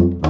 Bye.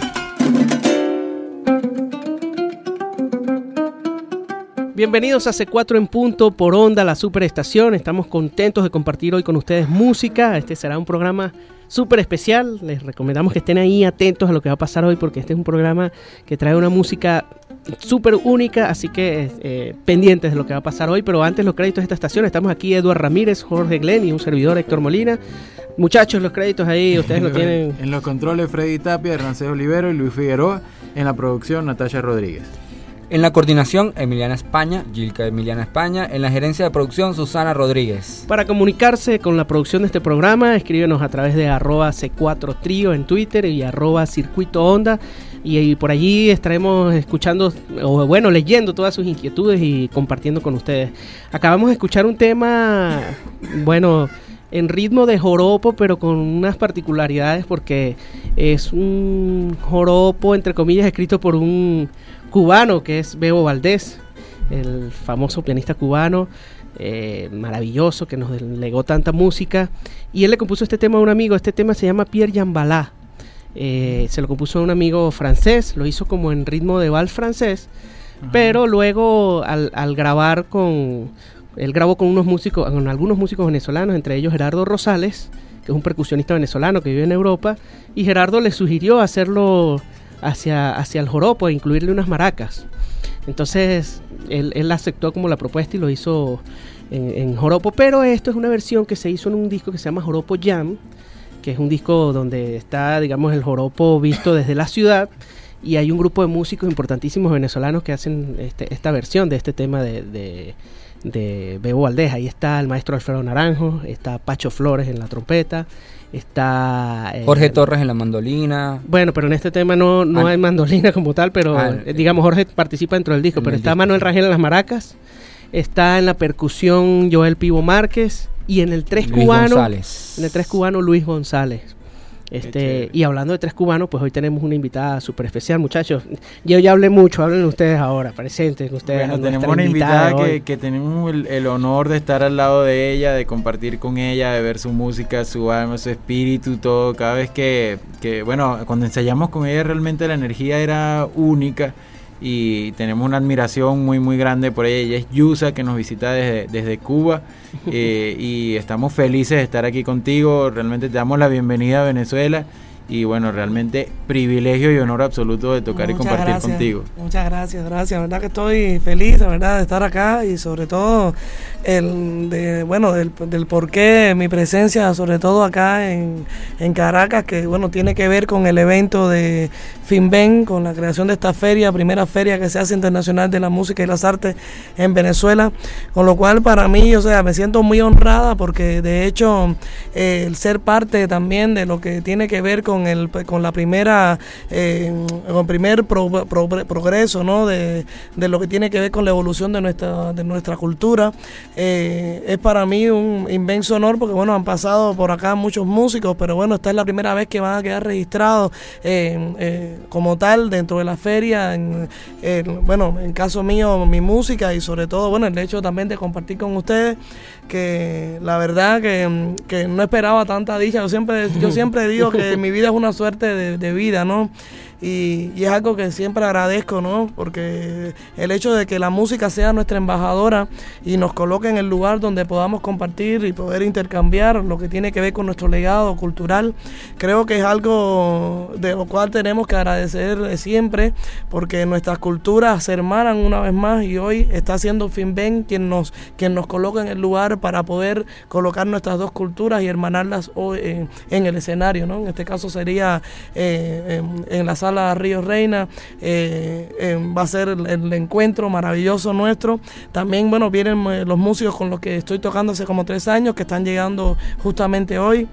Bienvenidos a C4 en punto por onda, la superestación. Estamos contentos de compartir hoy con ustedes música. Este será un programa súper especial. Les recomendamos que estén ahí atentos a lo que va a pasar hoy porque este es un programa que trae una música súper única, así que eh, pendientes de lo que va a pasar hoy. Pero antes los créditos de esta estación, estamos aquí Eduard Ramírez, Jorge Glenn y un servidor Héctor Molina. Muchachos, los créditos ahí, ustedes lo tienen. En los controles Freddy Tapia, Hernández Olivero y Luis Figueroa. En la producción Natalia Rodríguez. En la coordinación, Emiliana España, Gilca Emiliana España. En la gerencia de producción, Susana Rodríguez. Para comunicarse con la producción de este programa, escríbenos a través de arroba C4 Trío en Twitter y arroba Onda. Y, por allí estaremos escuchando, o bueno, leyendo todas sus inquietudes y compartiendo con ustedes. Acabamos de escuchar un tema, bueno, en ritmo de joropo, pero con unas particularidades porque es un joropo, entre comillas, escrito por un cubano que es Bebo Valdés, el famoso pianista cubano. Eh, maravilloso que nos legó tanta música. Y él le compuso este tema a un amigo. Este tema se llama Pierre Jambalá. Eh, se lo compuso un amigo francés, lo hizo como en ritmo de vals francés, pero luego al, al grabar con, él grabó con unos músicos, con algunos músicos venezolanos, entre ellos Gerardo Rosales, que es un percusionista venezolano que vive en Europa, y Gerardo le sugirió hacerlo hacia, hacia el joropo e incluirle unas maracas. Entonces él, él aceptó como la propuesta y lo hizo en, en joropo, pero esto es una versión que se hizo en un disco que se llama Joropo Jam, que es un disco donde está, digamos, el joropo visto desde la ciudad y hay un grupo de músicos importantísimos venezolanos que hacen este, esta versión de este tema de, de, de Bebo Valdés. Ahí está el maestro Alfredo Naranjo, está Pacho Flores en la trompeta, está... eh, Jorge Torres en la mandolina. Bueno, pero en este tema no, no Ah. hay mandolina como tal, pero Ah, eh, digamos Jorge participa dentro del disco, pero está disco. Manuel Rangel en las maracas, está en la percusión Joel Pivo Márquez y en el tres Luis cubano, González. en el tres cubano Luis González. Este, y hablando de tres cubanos, pues hoy tenemos una invitada súper especial, muchachos. Yo ya hablé mucho, hablen ustedes ahora, presenten ustedes. Bueno, tenemos una invitada hoy. que, que tenemos el, el honor de estar al lado de ella, de compartir con ella, de ver su música, su alma, su espíritu, todo. Cada vez que, que, bueno, cuando ensayamos con ella realmente la energía era única y tenemos una admiración muy, muy grande por ella. Ella es Yusa, que nos visita desde, desde Cuba eh, y estamos felices de estar aquí contigo. Realmente te damos la bienvenida a Venezuela. Y bueno, realmente privilegio y honor absoluto de tocar y compartir gracias, contigo. Muchas gracias, gracias. La verdad que estoy feliz, la verdad, de estar acá y sobre todo el de, bueno, del, del porqué mi presencia, sobre todo acá en, en Caracas, que bueno, tiene que ver con el evento de FinBen, con la creación de esta feria, primera feria que se hace internacional de la música y las artes en Venezuela, con lo cual para mí, o sea, me siento muy honrada porque de hecho eh, el ser parte también de lo que tiene que ver con el con la primera eh, con primer pro- pro- progreso ¿no? de, de lo que tiene que ver con la evolución de nuestra de nuestra cultura eh, es para mí un inmenso honor porque bueno han pasado por acá muchos músicos pero bueno esta es la primera vez que van a quedar registrados eh, eh, como tal dentro de la feria en, en- bueno en caso mío mi música y sobre todo bueno el hecho también de compartir con ustedes que la verdad que, que no esperaba tanta dicha. Yo siempre, yo siempre digo que mi vida es una suerte de, de vida, ¿no? Y, es algo que siempre agradezco, ¿no? Porque el hecho de que la música sea nuestra embajadora y nos coloque en el lugar donde podamos compartir y poder intercambiar lo que tiene que ver con nuestro legado cultural, creo que es algo de lo cual tenemos que agradecer siempre, porque nuestras culturas se hermanan una vez más y hoy está siendo FinBen quien nos, quien nos coloca en el lugar para poder colocar nuestras dos culturas y hermanarlas hoy en, el escenario, ¿no? En este caso sería eh, en la sala Río Reina, eh, va a ser el, el encuentro maravilloso nuestro. También, bueno, vienen eh, los músicos con los que estoy tocando hace como tres años, que están llegando justamente hoy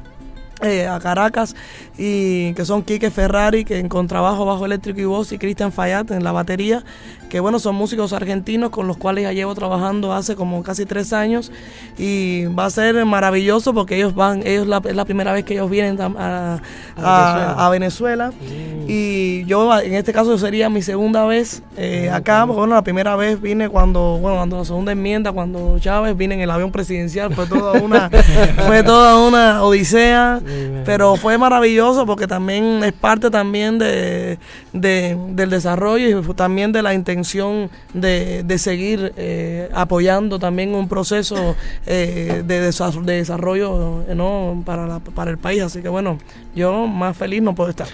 eh, a Caracas y que son Quique Ferrari que en contrabajo bajo eléctrico y voz y Cristian Fayat en la batería que bueno son músicos argentinos con los cuales ya llevo trabajando hace como casi tres años y va a ser maravilloso porque ellos van ellos la, es la primera vez que ellos vienen a, a- a Venezuela. y yo en este caso sería mi segunda vez eh, acá. Porque bueno la primera vez vine cuando bueno cuando la segunda enmienda cuando Chávez vine en el avión presidencial fue toda una fue toda una odisea pero fue maravilloso porque también es parte también de, de- del desarrollo y también de la intención de, de seguir eh, apoyando también un proceso eh, de, desa- de desarrollo eh, ¿no? para, la- para el país. Así que bueno, yo más feliz no puedo estar.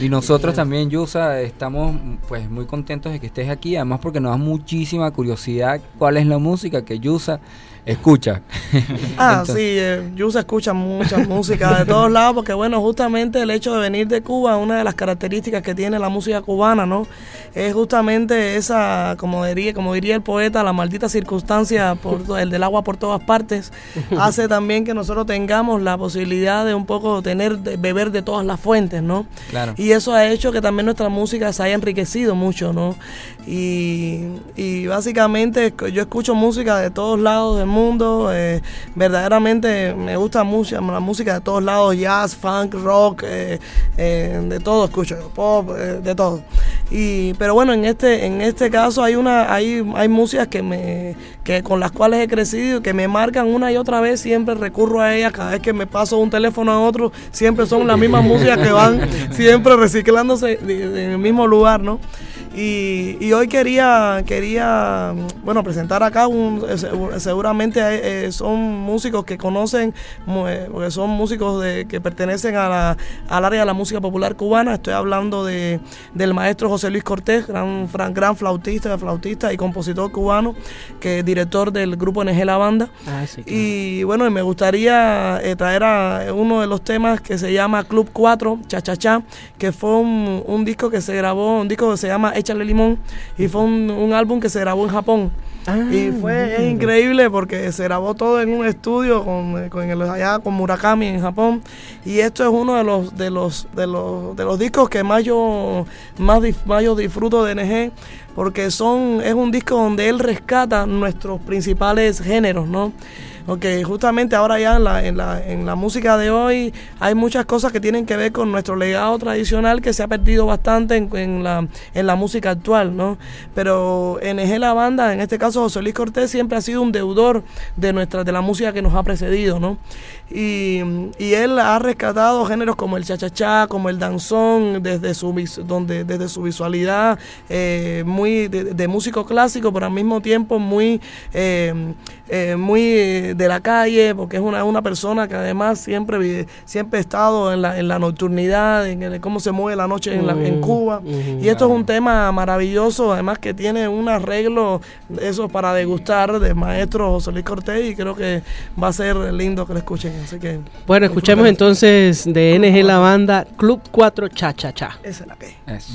Y nosotros también, Yusa, estamos pues muy contentos de que estés aquí, además porque nos da muchísima curiosidad cuál es la música que Yusa escucha. Ah, Entonces- sí, eh, Yusa escucha mucha música de todos lados porque, bueno, justamente el hecho de venir de Cuba, una de las características que tiene la música cubana, ¿no? Es justamente esa, como diría, como diría el poeta, la maldita circunstancia, por, el del agua por todas partes, hace también que nosotros tengamos la posibilidad de un poco tener, de beber de todas las fuentes, ¿no? Claro. Y eso ha hecho que también nuestra música se haya enriquecido mucho, ¿no? Y, y básicamente yo escucho música de todos lados del mundo, eh, verdaderamente me gusta mucho la música de todos lados jazz, funk, rock, eh, eh, de todo escucho, pop, de todo. Y, pero bueno, en este, en este caso hay una, hay, hay músicas que me, que con las cuales he crecido, que me marcan una y otra vez, siempre recurro a ellas, cada vez que me paso de un teléfono a otro, siempre son las mismas músicas que van siempre reciclándose en el mismo lugar, ¿no? Y, y hoy quería, quería, bueno, presentar acá, un, se- seguramente eh, son músicos que conocen, eh, porque son músicos de, que pertenecen a la, al área de la música popular cubana. Estoy hablando de, del maestro José Luis Cortés, gran, gran flautista, flautista y compositor cubano, que es director del grupo NG La Banda. Ah, sí, claro. Y bueno, y me gustaría eh, traer a uno de los temas que se llama Club 4, Cha Cha Cha, que fue un, un disco que se grabó, un disco que se llama Échale Limón, y fue un, un álbum que se grabó en Japón. Ah, Y fue es increíble porque se grabó todo en un estudio con, con el- allá con Murakami en Japón. Y esto es uno de los de los de los de los discos que más yo más, dif- más yo disfruto de NG porque son es un disco donde él rescata nuestros principales géneros, ¿no? Porque justamente ahora ya en la, en, la, en la música de hoy hay muchas cosas que tienen que ver con nuestro legado tradicional que se ha perdido bastante en, en la, en la música actual, ¿no? Pero NG La Banda, en este caso José Luis Cortés, siempre ha sido un deudor de, nuestra, de la música que nos ha precedido, ¿no? Y, y él ha rescatado géneros como el cha-cha-cha, como el danzón, desde su, donde, desde su visualidad eh, muy de, músico clásico, pero al mismo tiempo muy, eh, eh, muy de la calle, porque es una, una persona que además siempre, vive- siempre ha estado en la, en la nocturnidad, en el- cómo se mueve la noche en, la- en Mm, Cuba. ujú. Y esto es un tema maravilloso, además que tiene un arreglo, eso para degustar, del maestro José Luis Cortés, y creo que va a ser lindo que lo escuchen. Así que. Bueno, escuchemos entonces de NG La Banda Club 4 Cha Cha Cha. Esa es la que. Eso.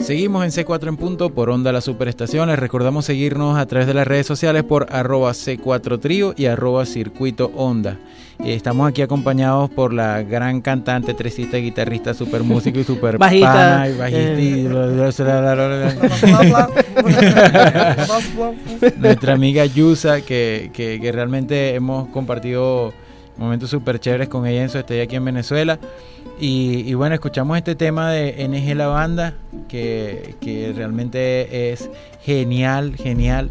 Seguimos en C4 en punto por Onda La Superestación. Les recordamos seguirnos a través de las redes sociales por arroba C4 Trío y arroba Circuito Onda. Y estamos aquí acompañados por la gran cantante, tresista, guitarrista, super músico y super Bajista, pana y bajista y- Nuestra amiga Yusa, que, que- que realmente hemos compartido momentos súper chéveres con ella en su estadía aquí en Venezuela. Y, y bueno, escuchamos este tema de NG La Banda, que, que realmente es genial, genial.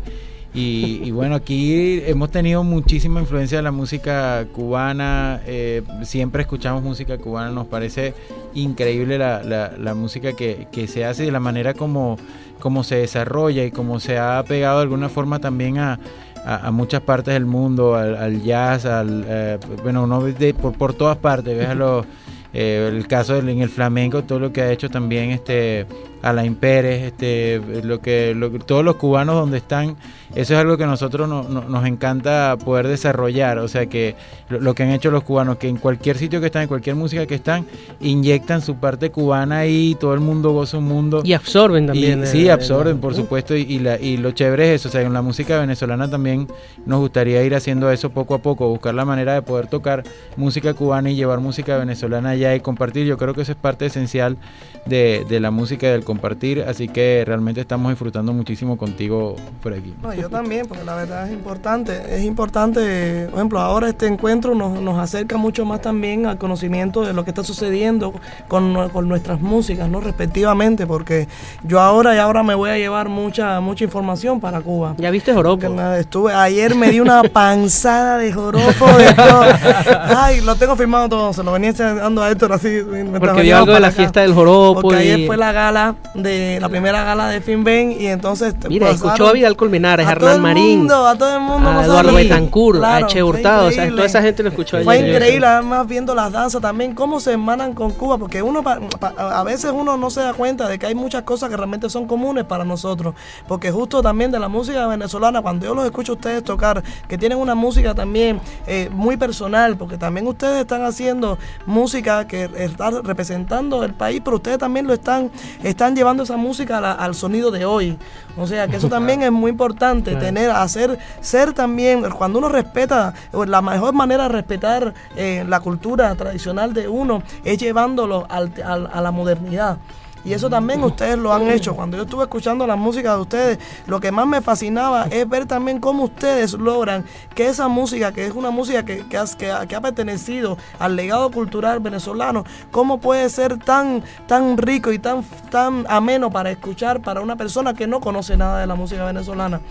Y, y bueno, aquí hemos tenido muchísima influencia de la música cubana, eh, siempre escuchamos música cubana, nos parece increíble la, la- la música que, que se hace y la manera como, como se desarrolla y como se ha pegado de alguna forma también a, a, a muchas partes del mundo, al, al jazz, al, eh, bueno, uno de- por, por todas partes, ves a los, eh, el caso del, en el flamenco, todo lo que ha hecho también este Alain Pérez, este, lo que, lo todos los cubanos donde están, eso es algo que a nosotros no- no- nos encanta poder desarrollar, o sea que lo, lo que han hecho los cubanos, que en cualquier sitio que están, en cualquier música que están, inyectan su parte cubana y todo el mundo goza un mundo. Y absorben también. Y, eh, sí, eh, absorben, por supuesto, y, y la, y lo chévere es eso, o sea, en la música venezolana también nos gustaría ir haciendo eso poco a poco, buscar la manera de poder tocar música cubana y llevar música venezolana allá y compartir, yo creo que eso es parte esencial de, de la música del compartir, así que realmente estamos disfrutando muchísimo contigo por aquí. No, yo también, porque la verdad es importante. Es importante, por ejemplo, ahora este encuentro nos, nos acerca mucho más también al conocimiento de lo que está sucediendo con, con nuestras músicas, ¿no? Respectivamente, porque yo ahora y ahora me voy a llevar mucha mucha información para Cuba. ¿Ya viste Joropo? Estuve, ayer me di una panzada de joropo de todo. Ay, lo tengo firmado todo, se lo venía dando a Héctor así. mientras Porque vio algo de la acá. fiesta del Joropo. Porque y- ayer fue la gala de la primera gala de Finben y entonces Mira, escuchó a Vidal Colmenares, a Hernán Marín, mundo, a todo el mundo. a no Eduardo. Betancourt, a Che Hurtado, o sea, toda esa gente lo escuchó Fue ayer. increíble, además viendo las danzas también, cómo se hermanan con Cuba, porque uno pa- pa- a veces uno no se da cuenta de que hay muchas cosas que realmente son comunes para nosotros, porque justo también de la música venezolana, cuando yo los escucho a ustedes tocar, que tienen una música también eh, muy personal, porque también ustedes están haciendo música que está representando el país, pero ustedes también lo están, están llevando esa música la- al sonido de hoy. O sea, que eso también es muy importante, tener, hacer, ser también, cuando uno respeta, la mejor manera de respetar eh, la cultura tradicional de uno es llevándolo al- al- a la modernidad. Y eso también ustedes lo han hecho. Cuando yo estuve escuchando la música de ustedes, lo que más me fascinaba es ver también cómo ustedes logran que esa música, que es una música que, que, has- que ha, que ha pertenecido al legado cultural venezolano, cómo puede ser tan, tan rico y tan, tan ameno para escuchar para una persona que no conoce nada de la música venezolana.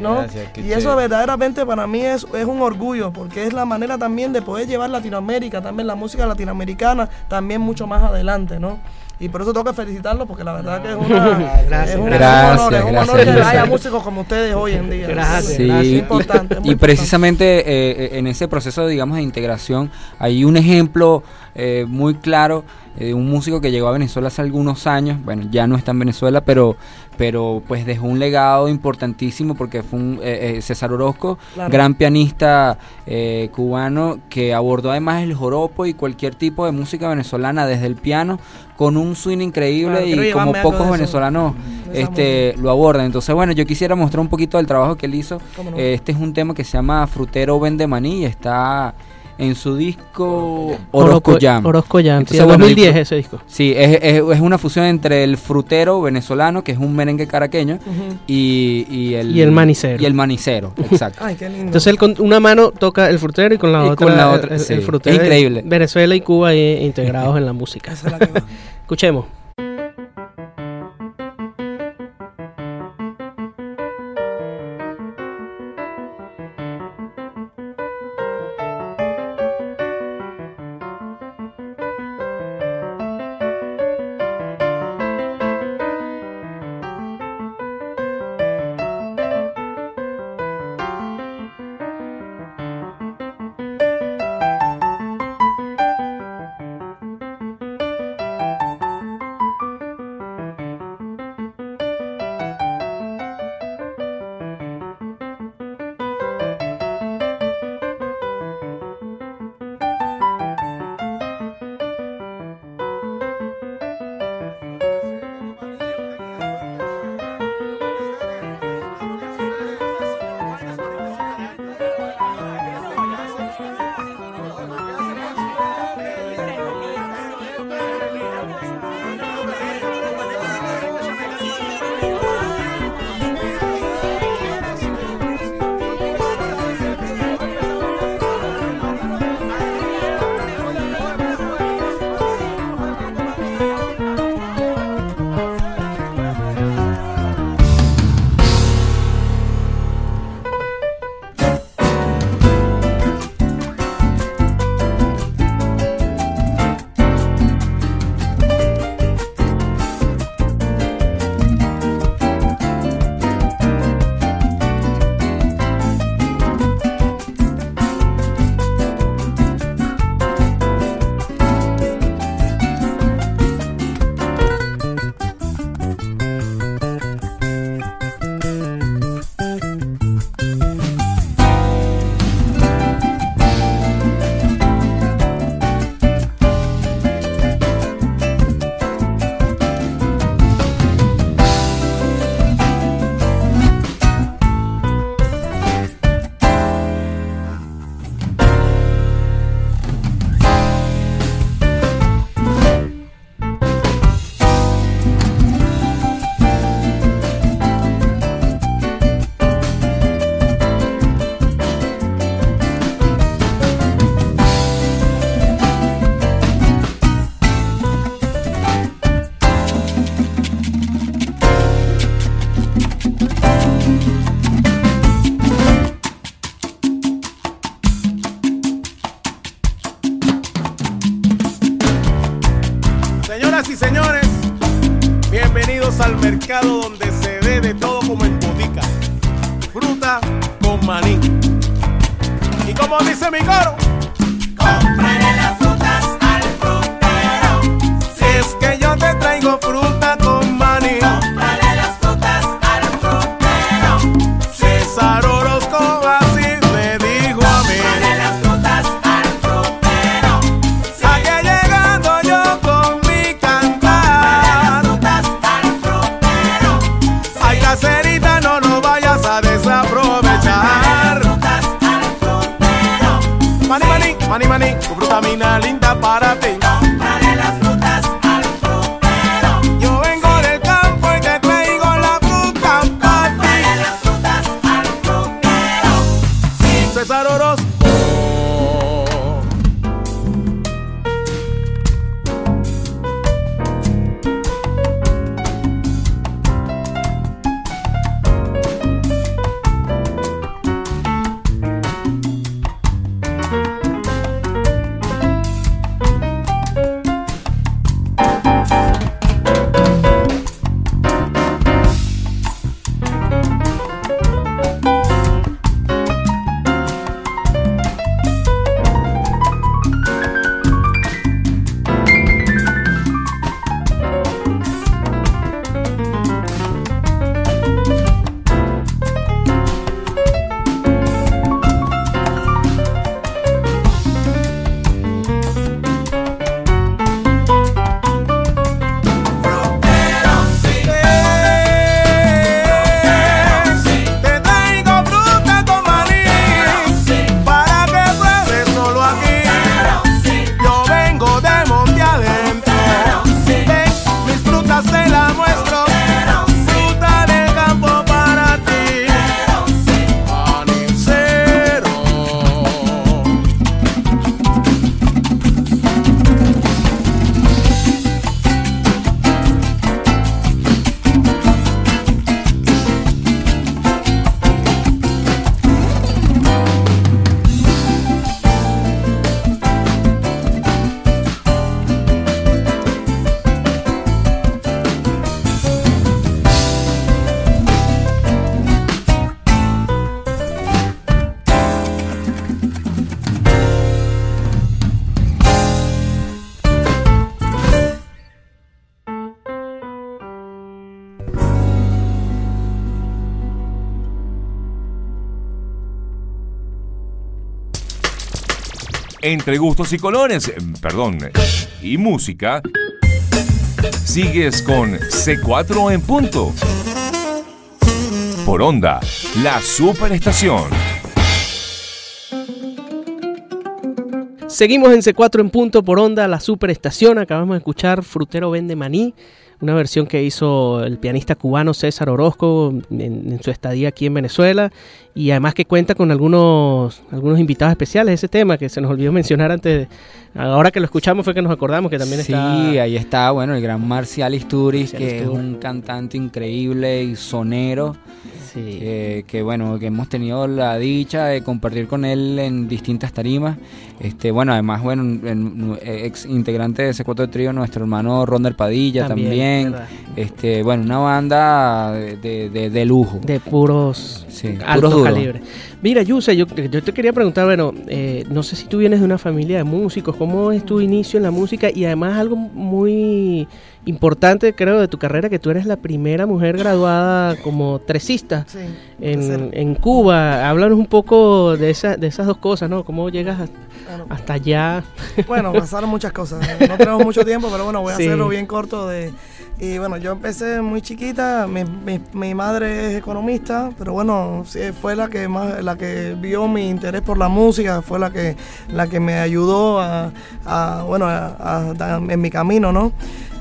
¿no? Gracias, y eso verdaderamente para mí es, es un orgullo, porque es la manera también de poder llevar Latinoamérica, también la música latinoamericana, también mucho más adelante, ¿no? Y por eso tengo que felicitarlos, porque la verdad que es, una, Gracias, es un, gracias, honor, es un gracias, honor que haya músicos como ustedes hoy en día. Gracias, Sí, Es y- importante. es muy y precisamente eh, eh, en ese proceso, digamos, de integración, hay un ejemplo eh, muy claro eh, de un músico que llegó a Venezuela hace algunos años, bueno, ya no está en Venezuela, pero pero pues dejó un legado importantísimo porque fue un eh, eh, César Orozco, Claro. gran pianista eh, cubano que abordó además el joropo y cualquier tipo de música venezolana desde el piano con un swing increíble Claro, y como pocos eso, venezolanos este lo abordan. Entonces, bueno, yo quisiera mostrar un poquito del trabajo que él hizo. Este es un tema que se llama Frutero Vende Maní y está en su disco Orozco Jam. Orozco Jam, sí, Entonces, bueno, 2010 disfr- ese disco. Sí, es, es- es una fusión entre el frutero venezolano, que es un merengue caraqueño, y, y el, Y el manicero. Y el manicero, exacto. Ay, qué lindo. Entonces él con una mano toca el frutero y con la Y otra, con la otra, el, sí. el frutero. Es increíble. Venezuela y Cuba ahí integrados en la música. Esa es la que va. Escuchemos. Entre gustos y colores, eh, perdón, y música, sigues con C4 en punto. Por onda, la superestación. Seguimos en C4 en punto por onda, la superestación. Acabamos de escuchar Frutero Vende Maní, una versión que hizo el pianista cubano César Orozco en, en su estadía aquí en Venezuela. Y además que cuenta con algunos, algunos invitados especiales. Ese tema que se nos olvidó mencionar antes. Ahora que lo escuchamos fue que nos acordamos que también Sí, está. ahí está, bueno, el gran Marcial Isturiz, Marcial que es un cantante increíble y sonero, Sí. que, que, bueno, que hemos tenido la dicha de compartir con él en distintas tarimas. Este, bueno, además, bueno, en- ex integrante de ese cuatro trío, nuestro hermano Ronder Padilla también. este, bueno, una banda de, de- lujo. De puros Sí, alto puros duros. calibre. Mira, Yuse, yo, yo te quería preguntar, bueno, eh, no sé si tú vienes de una familia de músicos, ¿cómo es tu inicio en la música? Y además algo muy importante, creo, de tu carrera, que tú eres la primera mujer graduada como tresista Sí, en, en Cuba. Háblanos un poco de, esa, de esas dos cosas, ¿no? ¿Cómo llegas a- Bueno, hasta allá? Bueno, pasaron muchas cosas. No tenemos mucho tiempo, pero bueno, voy a Sí. hacerlo bien corto. De, y bueno, yo empecé muy chiquita. Mi, mi- mi madre es economista, pero bueno, fue la que más, la que vio mi interés por la música, fue la que, la que me ayudó a, a, bueno, a- a- a- en mi camino, ¿no?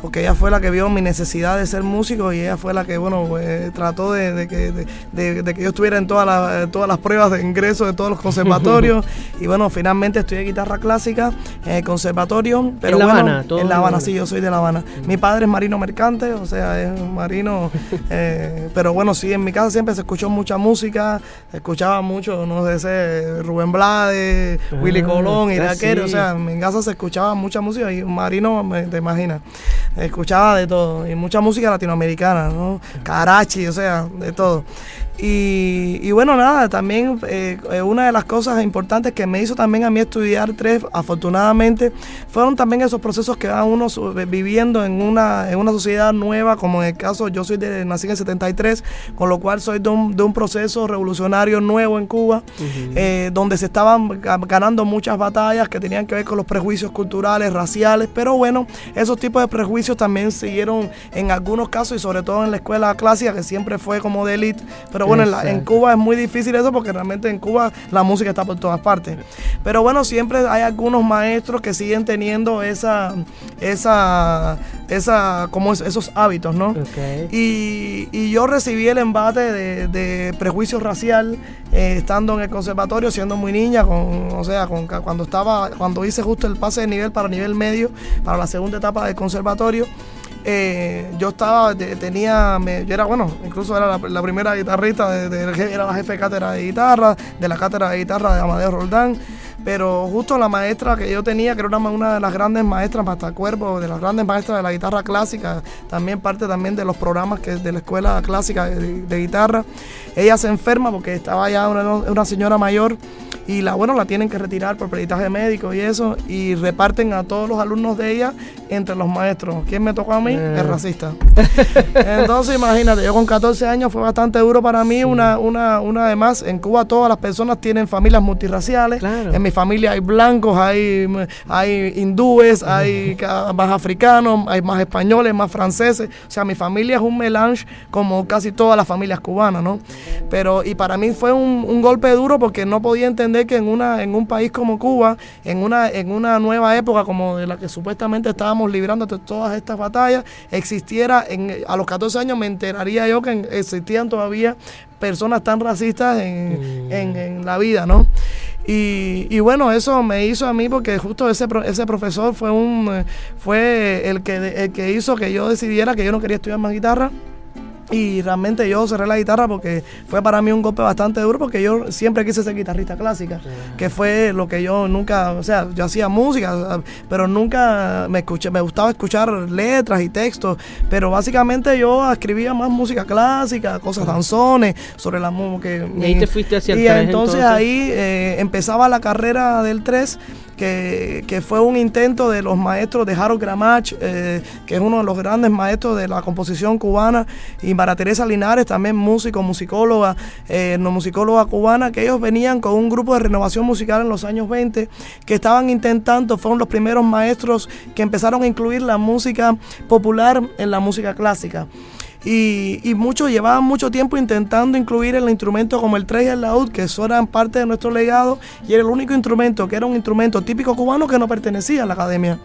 Porque ella fue la que vio mi necesidad de ser músico y ella fue la que, bueno, eh, trató de, de que, de, que yo estuviera en todas las, todas las pruebas de ingreso de todos los conservatorios. y bueno, finalmente estudié guitarra clásica el conservatorio. Pero ¿En La bueno, Habana? ¿Todo En La Habana, sí, yo soy de La Habana. Mi padre es marino mercante, o sea, es un marino. eh, pero bueno, sí, en mi casa siempre se escuchó mucha música, se escuchaba mucho, no sé, ese Rubén Blades, Willy Ah, Colón, ah, Iraquero, sí. o sea, en mi casa se escuchaba mucha música y un marino, me- te imaginas, escuchaba de todo, y mucha música latinoamericana, ¿no? Karachi, o sea, de todo. Y, y bueno, nada, también eh, eh, una de las cosas importantes que me hizo también a mí estudiar tres, afortunadamente, fueron también esos procesos que va uno su- viviendo en una, en una sociedad nueva, como en el caso, yo soy de, nací en el 73, con lo cual soy de un, de un proceso revolucionario nuevo en Cuba, eh, donde se estaban ga- ganando muchas batallas que tenían que ver con los prejuicios culturales, raciales, pero bueno, esos tipos de prejuicios también siguieron en algunos casos y sobre todo en la escuela clásica, que siempre fue como de élite, pero bueno, en, la- en Exacto. Cuba es muy difícil eso porque realmente en Cuba la música está por todas partes. Pero bueno, siempre hay algunos maestros que siguen teniendo esa, esa, esa, como es- esos hábitos, ¿no? Y yo recibí el embate de, de prejuicio racial eh, estando en el conservatorio, siendo muy niña, con, o sea, con, cuando estaba, cuando hice justo el pase de nivel para nivel medio, para la segunda etapa del conservatorio. Eh, yo estaba, tenía, me- yo era, bueno, incluso era la, primera guitarrista, de, era la jefe de cátedra de guitarra, de la cátedra de guitarra de Amadeo Roldán, pero justo la maestra que yo tenía, que era una, una de las grandes maestras, hasta cuerpo, de las grandes maestras de la guitarra clásica, también parte también de los programas que de la escuela clásica de, de guitarra, ella se enferma porque estaba ya una, una señora mayor y la bueno la tienen que retirar por peritaje médico y eso y reparten a todos los alumnos de ella entre los maestros. ¿Quién me tocó a mí? Eh. El racista. Entonces imagínate, yo con 14 años fue bastante duro para mí, una, una, una además, en Cuba todas las personas tienen familias multirraciales, Claro. en mi familia hay blancos, hay, hay hindúes, hay más africanos, hay más españoles, más franceses, o sea, mi familia es un melange como casi todas las familias cubanas, ¿no? Pero, y para mí fue un, un golpe duro porque no podía entender que en, una, en un país como Cuba, en una, en una nueva época como de la que supuestamente estábamos librando de todas estas batallas, existiera, en, a los 14 años me enteraría yo que existían todavía personas tan racistas en, en- en la vida, ¿no? Y, y bueno, eso me hizo a mí porque justo ese, ese profesor fue un fue el que, el que hizo que yo decidiera que yo no quería estudiar más guitarra. Y realmente yo cerré la guitarra porque fue para mí un golpe bastante duro porque yo siempre quise ser guitarrista clásica, que fue lo que yo nunca, o sea, yo hacía música, pero nunca me escuché, me gustaba escuchar letras y textos, pero básicamente yo escribía más música clásica, cosas danzones, sobre la música. Y ahí te fuiste hacia el Y entonces. ahí eh, empezaba la carrera del 3, que, fue un intento de los maestros de Harold Gramach, eh, que es uno de los grandes maestros de la composición cubana, y María Teresa Linares, también músico, musicóloga, eh, no musicóloga cubana, que ellos venían con un grupo de renovación musical en los años 20, que estaban intentando, fueron los primeros maestros que empezaron a incluir la música popular en la música clásica. Y, muchos llevaban mucho tiempo intentando incluir el instrumento como el tres y el laúd, que eso eran parte de nuestro legado, y era el único instrumento que era un instrumento típico cubano que no pertenecía a la academia.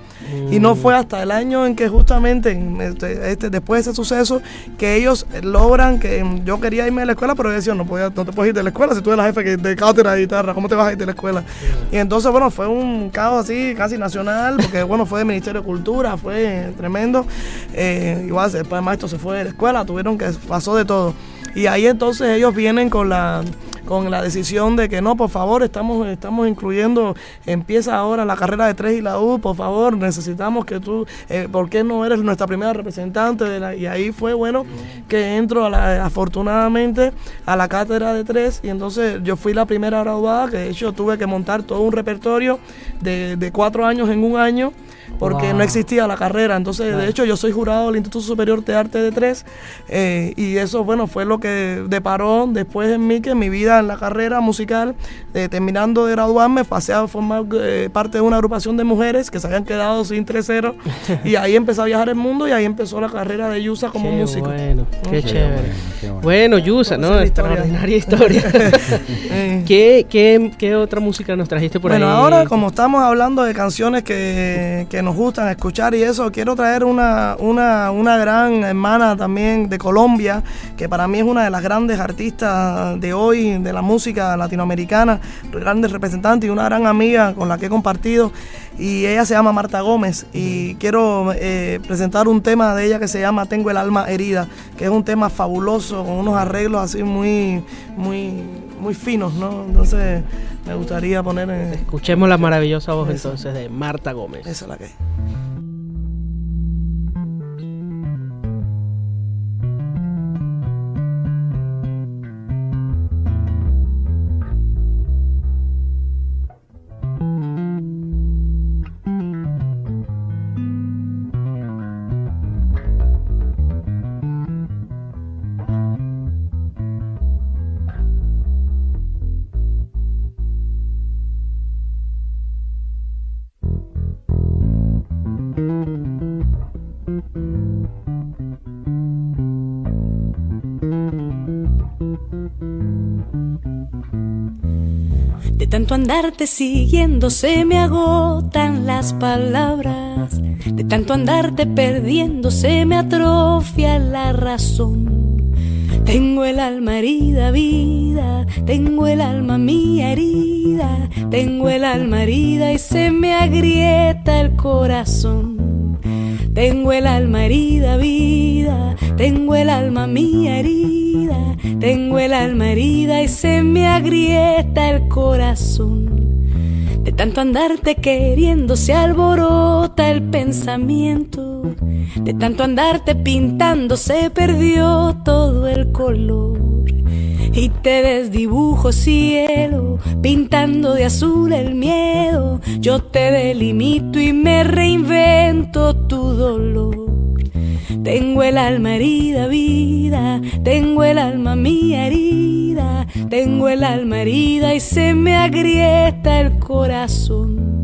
Y no fue hasta el año en que justamente, en este, este- después de ese suceso, que ellos logran que mm, yo quería irme de la escuela, pero ellos decían, no, podía- no te puedes ir de la escuela si tú eres la jefe de cátedra de guitarra, ¿cómo te vas a ir de la escuela? Y entonces, bueno, fue un caos así, casi nacional, porque bueno, fue del Ministerio de Cultura, fue tremendo. Eh, igual después el maestro se fue de la escuela, tuvieron que, pasó de todo. Y ahí entonces ellos vienen con la con la decisión de que no, por favor, estamos, estamos incluyendo, empieza ahora la carrera de tres y la U, por favor, necesitamos que tú, eh, ¿por qué no eres nuestra primera representante? Y ahí fue bueno que entro a la- afortunadamente a la cátedra de tres y entonces yo fui la primera graduada, que de hecho tuve que montar todo un repertorio de cuatro años en un año porque Wow. no existía la carrera. Entonces, de hecho, yo soy jurado del Instituto Superior de Arte de Tres eh, y eso, bueno, fue lo que deparó después en mí que mi vida en la carrera musical, eh, terminando de graduarme, pasé a formar eh, parte de una agrupación de mujeres que se habían quedado sin 3-0 y ahí empecé a viajar el mundo y ahí empezó la carrera de Yusa como Qué músico. bueno, qué Qué chévere. bueno, qué bueno. Bueno, Yusa, ¿no? Es. Extraordinaria historia. ¿Qué, qué, qué otra música nos trajiste por bueno, ahí? ahora como estamos hablando de canciones que, que nos gustan escuchar y eso, quiero traer una, una, una gran hermana también de Colombia, que para mí es una de las grandes artistas de hoy, de la música latinoamericana, grandes representantes y una gran amiga con la que he compartido. Y ella se llama Marta Gómez y quiero eh, presentar un tema de ella que se llama Tengo el alma herida, que es un tema fabuloso, con unos arreglos así muy, muy, muy finos, ¿no? Entonces me gustaría poner... eh, Escuchemos la maravillosa voz entonces de Marta Gómez. esa es la que andarte siguiendo se me agotan las palabras. De tanto andarte perdiendo se me atrofia la razón. Tengo el alma herida, vida, tengo el alma mía herida, tengo el alma herida y se me agrieta el corazón. Tengo el alma herida, vida, tengo el alma mía herida, tengo el alma herida y se me agrieta el corazón. De tanto andarte queriendo se alborota el pensamiento. De tanto andarte pintando se perdió todo el color. Y te desdibujo cielo, pintando de azul el miedo. Yo te delimito y me reinvento tu dolor. Tengo el alma herida, vida, tengo el alma mía herida, tengo el alma herida y se me agrieta el corazón.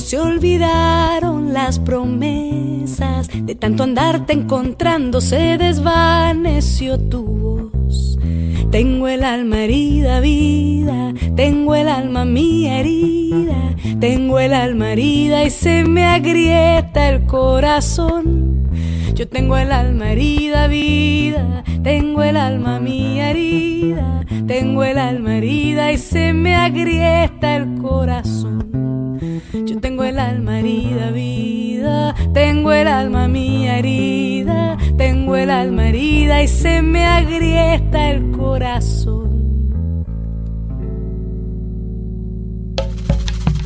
Se olvidaron las promesas. De tanto andarte encontrando se desvaneció tu voz. Tengo el alma herida, vida. Tengo el alma mía herida. Tengo el alma herida y se me agrieta el corazón. Yo tengo el alma herida, vida, tengo el alma mía herida, tengo el alma herida y se me agrieta el corazón. Herida, vida, tengo el alma mía herida, tengo el alma herida y se me agrieta el corazón.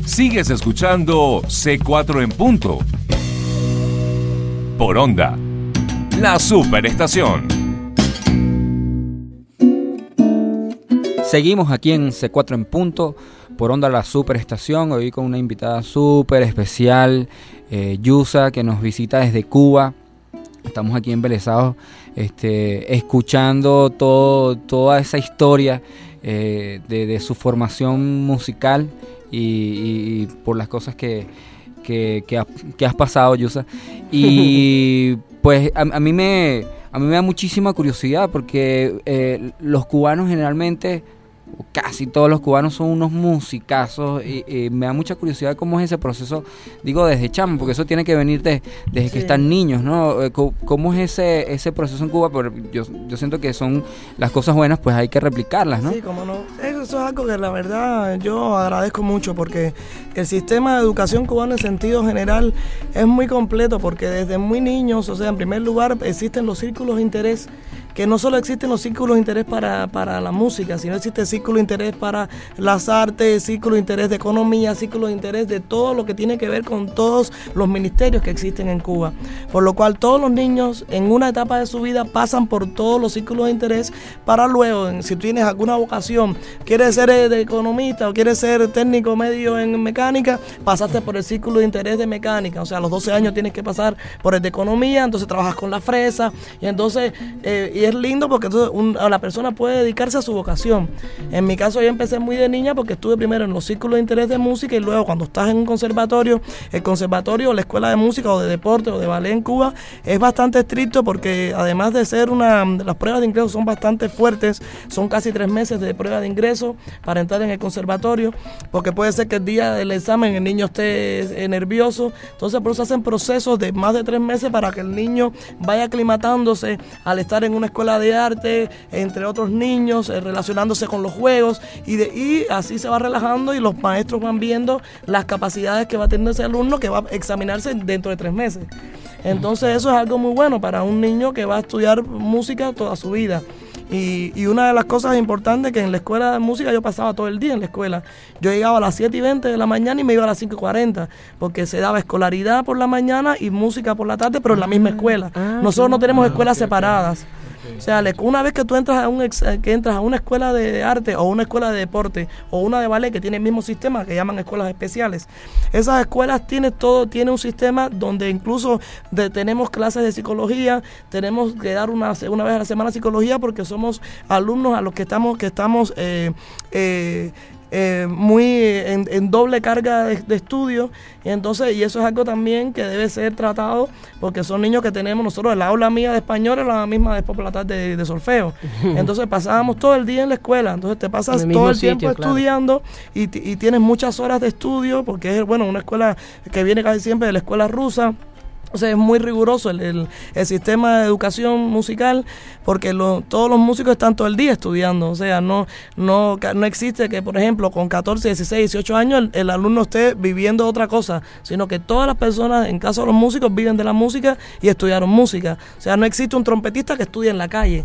Sigues escuchando C4 en punto. Por onda. La superestación. Seguimos aquí en C4 en punto, por onda la superestación, hoy con una invitada súper especial, eh, Yusa, que nos visita desde Cuba. Estamos aquí embelesados, este, escuchando todo, toda esa historia eh, de, de su formación musical y, y- y por las cosas que, que, que ha- que has pasado, Yusa. Y pues a, a mí me, a mí me da muchísima curiosidad porque eh, los cubanos generalmente, casi todos los cubanos son unos musicazos y, y me da mucha curiosidad cómo es ese proceso, digo desde chamo, porque eso tiene que venir de- desde que están niños, ¿no? Eh, ¿Cómo es ese, ese proceso en Cuba? Porque yo, yo siento que son las cosas buenas, pues hay que replicarlas, ¿no? Sí, cómo no. Eso es algo que la verdad yo agradezco mucho porque el sistema de educación cubano en sentido general es muy completo porque desde muy niños, o sea, en primer lugar existen los círculos de interés que no solo existen los círculos de interés para, para la música, sino existe círculo de interés para las artes, círculo de interés de economía, círculo de interés de todo lo que tiene que ver con todos los ministerios que existen en Cuba. Por lo cual todos los niños en una etapa de su vida pasan por todos los círculos de interés para luego, si tienes alguna vocación, quieres ser eh, de economista o quieres ser técnico medio en mecánica, pasaste por el círculo de interés de mecánica. O sea, a los 12 años tienes que pasar por el de economía, entonces trabajas con la fresa y entonces, eh, es lindo porque entonces un- la persona puede dedicarse a su vocación. En mi caso yo empecé muy de niña porque estuve primero en los círculos de interés de música y luego cuando estás en un conservatorio, el conservatorio o la escuela de música o de deporte o de ballet en Cuba es bastante estricto porque además de ser una, las pruebas de ingreso son bastante fuertes, son casi tres meses de prueba de ingreso para entrar en el conservatorio, porque puede ser que el día del examen el niño esté eh, nervioso, entonces por eso hacen procesos de más de tres meses para que el niño vaya aclimatándose al estar en una escuela de arte, entre otros niños, eh, relacionándose con los juegos y, de, y así se va relajando y los maestros van viendo las capacidades que va teniendo ese alumno que va a examinarse dentro de tres meses. Entonces eso es algo muy bueno para un niño que va a estudiar música toda su vida. Y, y una de las cosas importantes que en la escuela de música yo pasaba todo el día en la escuela. Yo llegaba a las 7 y 20 de la mañana y me iba a las 5 y 40, porque se daba escolaridad por la mañana y música por la tarde, pero en la misma escuela. ah, Nosotros no tenemos Ah, escuelas separadas. O sea, una vez que tú entras a, un ex- que entras a una escuela de, arte o una escuela de deporte o una de ballet que tiene el mismo sistema que llaman escuelas especiales, esas escuelas tienen todo, tiene un sistema donde incluso tenemos clases de psicología, tenemos que dar una, una vez a la semana psicología porque somos alumnos a los que estamos, que estamos eh, eh, eh, muy en, en doble carga de, de estudio. Y entonces y eso es algo también que debe ser tratado porque son niños que tenemos nosotros la aula mía de español es la misma después por la tarde de, de solfeo. Entonces pasábamos todo el día en la escuela. Entonces te pasas el todo el tiempo claro. estudiando y, y tienes muchas horas de estudio porque es bueno una escuela que viene casi siempre de la escuela rusa o sea, es muy riguroso el, el- el sistema de educación musical porque lo- todos los músicos están todo el día estudiando. O sea, no, no, no existe que, por ejemplo, con 14, 16, 18 años el, el alumno esté viviendo otra cosa, sino que todas las personas, en caso de los músicos, viven de la música y estudiaron música. O sea, no existe un trompetista que estudie en la calle.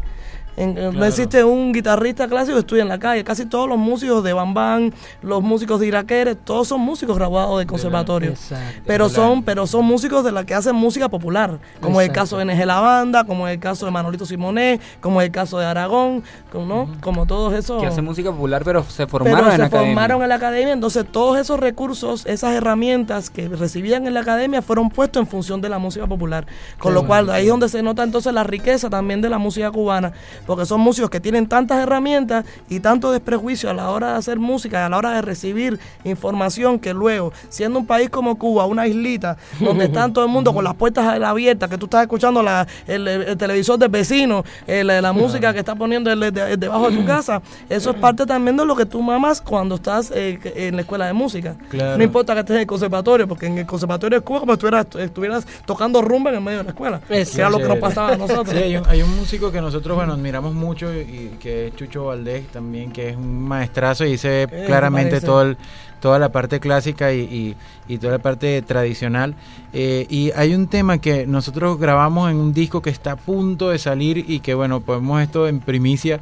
En- No existe un guitarrista clásico que estudie en la calle. Casi todos los músicos de Bambán, los músicos de Iraquere, todos son músicos graduados del conservatorio. Exacto. Pero son, pero son músicos de la que hacen música popular, como es el caso de NG La Banda, como es el caso de Manolito Simonet, como es el caso de Aragón, como, ¿no? como todos esos. Que hace música popular, pero se formaron pero en se la academia. formaron en la academia, entonces todos esos recursos, esas herramientas que recibían en la academia fueron puestos en función de la música popular. Con lo cual, ahí es donde se nota entonces la riqueza también de la música cubana, porque son músicos que tienen tantas herramientas y tanto desprejuicio a la hora de hacer música, a la hora de recibir información, que luego, siendo un país como Cuba, una islita, donde están todo el mundo con las puertas abiertas, que tú estás escuchando la- el, el televisor del vecino, el- la música que está poniendo debajo de tu casa, eso es parte también de lo que tú mamas cuando estás eh, en la escuela de música. Claro. No importa que estés en el conservatorio, porque en el conservatorio de Cuba como si estuvieras, estuvieras tocando rumba en el medio de la escuela. Es que era lo que nos pasaba a nosotros. Sí, hay un, hay un músico que nosotros, bueno, admiramos mucho y que es Chucho Valdés también, que es un maestrazo y se ve claramente todo el- toda la parte clásica y, y- y toda la parte tradicional. Eh, y hay un tema que nosotros grabamos en un disco que está a punto de salir y que, bueno, ponemos esto en primicia,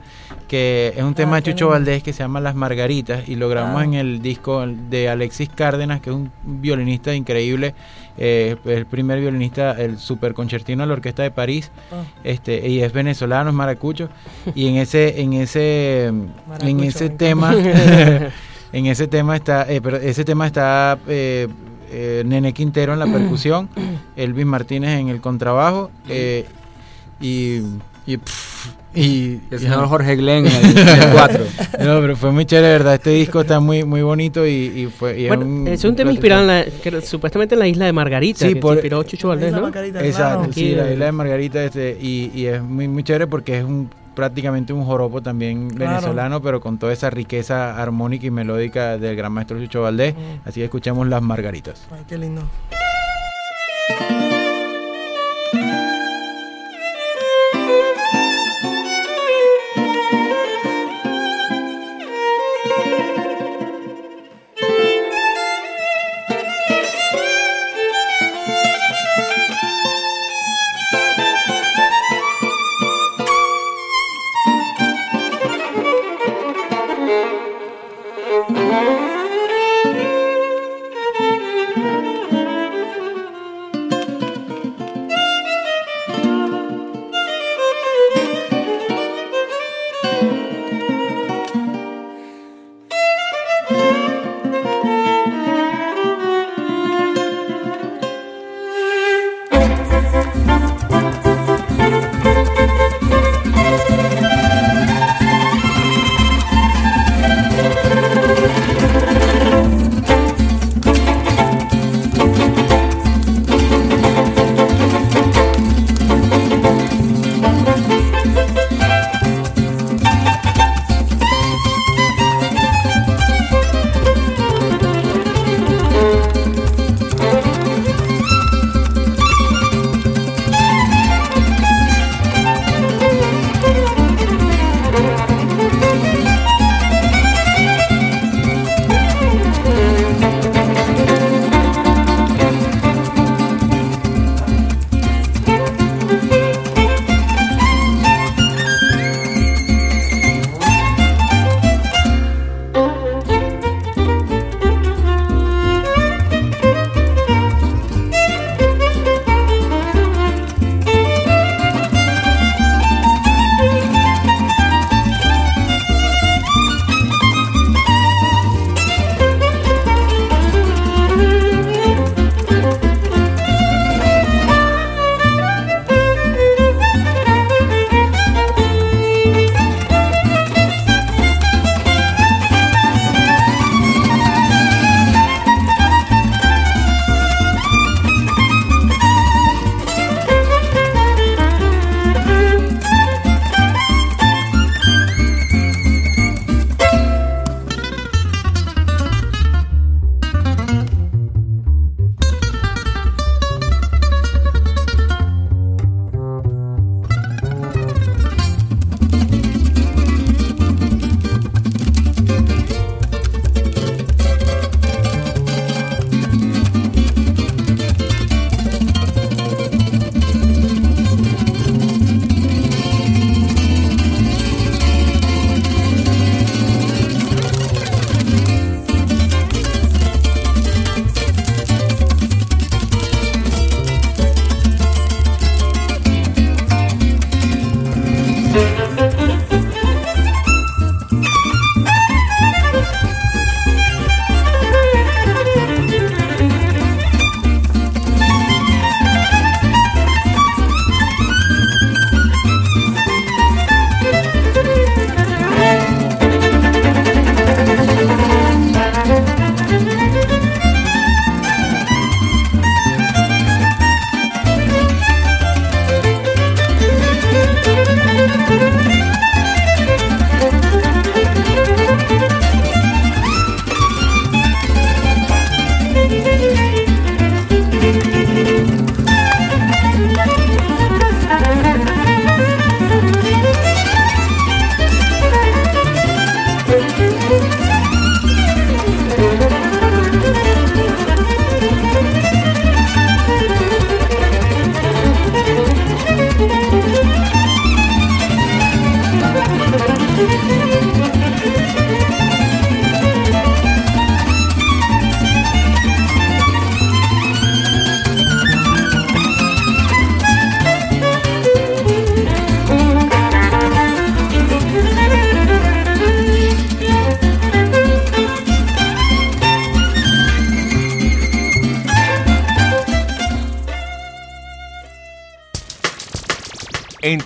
que es un tema de qué Chucho lindo. Valdés que se llama Las Margaritas y lo grabamos Ah. en el disco de Alexis Cárdenas, que es un violinista increíble, eh, el primer violinista, el super concertino de la Orquesta de París, Ah. este y es venezolano, es maracucho, y en ese en ese en ese tema en ese tema está eh, pero ese tema está eh, eh, Nene Quintero en la percusión, Elvis Martínez en el contrabajo eh, y y, pff, y- El señor Jorge Glenn en el, en el 4. no, pero fue muy chévere, verdad. Este disco está muy muy bonito y, y fue. y Bueno, es un tema inspirado en la, que supuestamente en la isla de Margarita, Sí, que por- se inspiró Chucho Valdés, ¿no? Margarita, Exacto, claro. sí, Aquí, la eh, isla de Margarita este, y, y es muy muy chévere porque es un prácticamente un joropo también Claro. venezolano, pero con toda esa riqueza armónica y melódica del gran maestro Chucho Valdés. Mm. Así que escuchamos las Margaritas. Ay, qué lindo.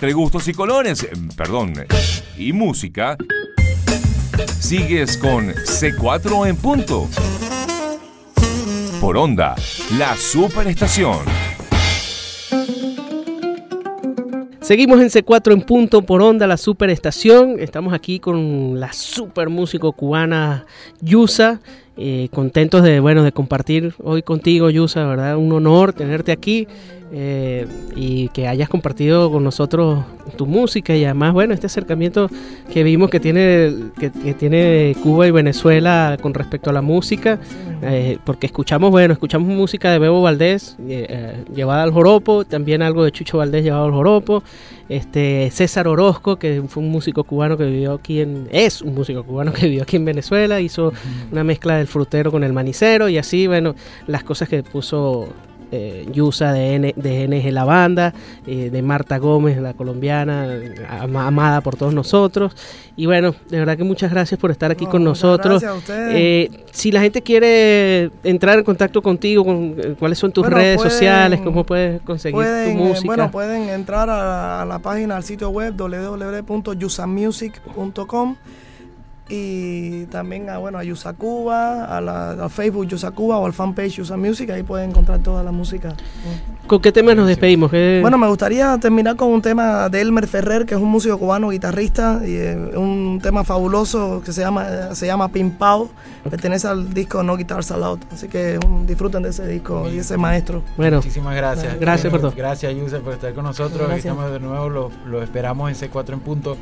Entre gustos y colores, perdón, y música, sigues con C4 en punto. Por onda, la superestación. Seguimos en C4 en punto por onda, la superestación. Estamos aquí con la super músico cubana Yusa. Eh, contentos de, bueno, de compartir hoy contigo, Yusa, ¿verdad? Un honor tenerte aquí eh, y que hayas compartido con nosotros tu música y además, bueno, este acercamiento que vimos que tiene, que, tiene Cuba y Venezuela con respecto a la música, eh, porque escuchamos, bueno, escuchamos música de Bebo Valdés eh, llevada al joropo, también algo de Chucho Valdés llevado al joropo, este César Orozco, que fue un músico cubano que vivió aquí en, es un músico cubano que vivió aquí en Venezuela, hizo una mezcla del frutero con el manicero y así, bueno, las cosas que puso eh, Yusa de, N, de NG La Banda, eh, de Marta Gómez, la colombiana, ama- amada por todos nosotros. Y bueno, de verdad que muchas gracias por estar aquí No, con nosotros. gracias a ustedes. Eh, si la gente quiere entrar en contacto contigo, con, eh, ¿cuáles son tus Bueno, redes pueden- sociales? ¿Cómo puedes conseguir Pueden, tu música? bueno, pueden entrar a, a la página, al sitio web www.yusamusic.com y también a, bueno, a Yusa Cuba, a, la, a Facebook Yusa Cuba o al fanpage Yusa Music, ahí pueden encontrar toda la música. ¿Con qué temas nos despedimos? ¿Qué- Bueno, me gustaría terminar con un tema de Elmer Ferrer, que es un músico cubano, guitarrista, y eh, un tema fabuloso que se llama, eh, se llama Pimpao, pertenece al disco No Guitars Allowed, así que un- disfruten de ese disco y ese maestro. bueno, Muchísimas gracias. Gracias por todo. Gracias, Yusef, por estar con nosotros. Gracias. Estamos de nuevo, lo, lo esperamos en C4 en punto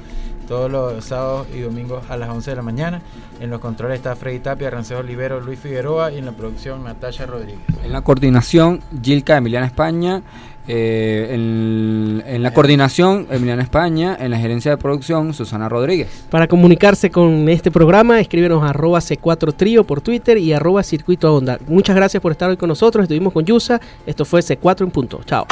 todos los sábados y domingos a las 11 de la mañana. En los controles está Freddy Tapia, Ranceo Olivero, Luis Figueroa y en la producción Natasha Rodríguez. En la coordinación, Gilca Emiliana España. eh, en, en la coordinación, Emiliana España. En la gerencia de producción, Susana Rodríguez. Para comunicarse con este programa, escríbenos a arroba C4 Trío por Twitter y arroba Circuito Onda. Muchas gracias por estar hoy con nosotros. Estuvimos con Yusa. Esto fue C4 en punto. Chao.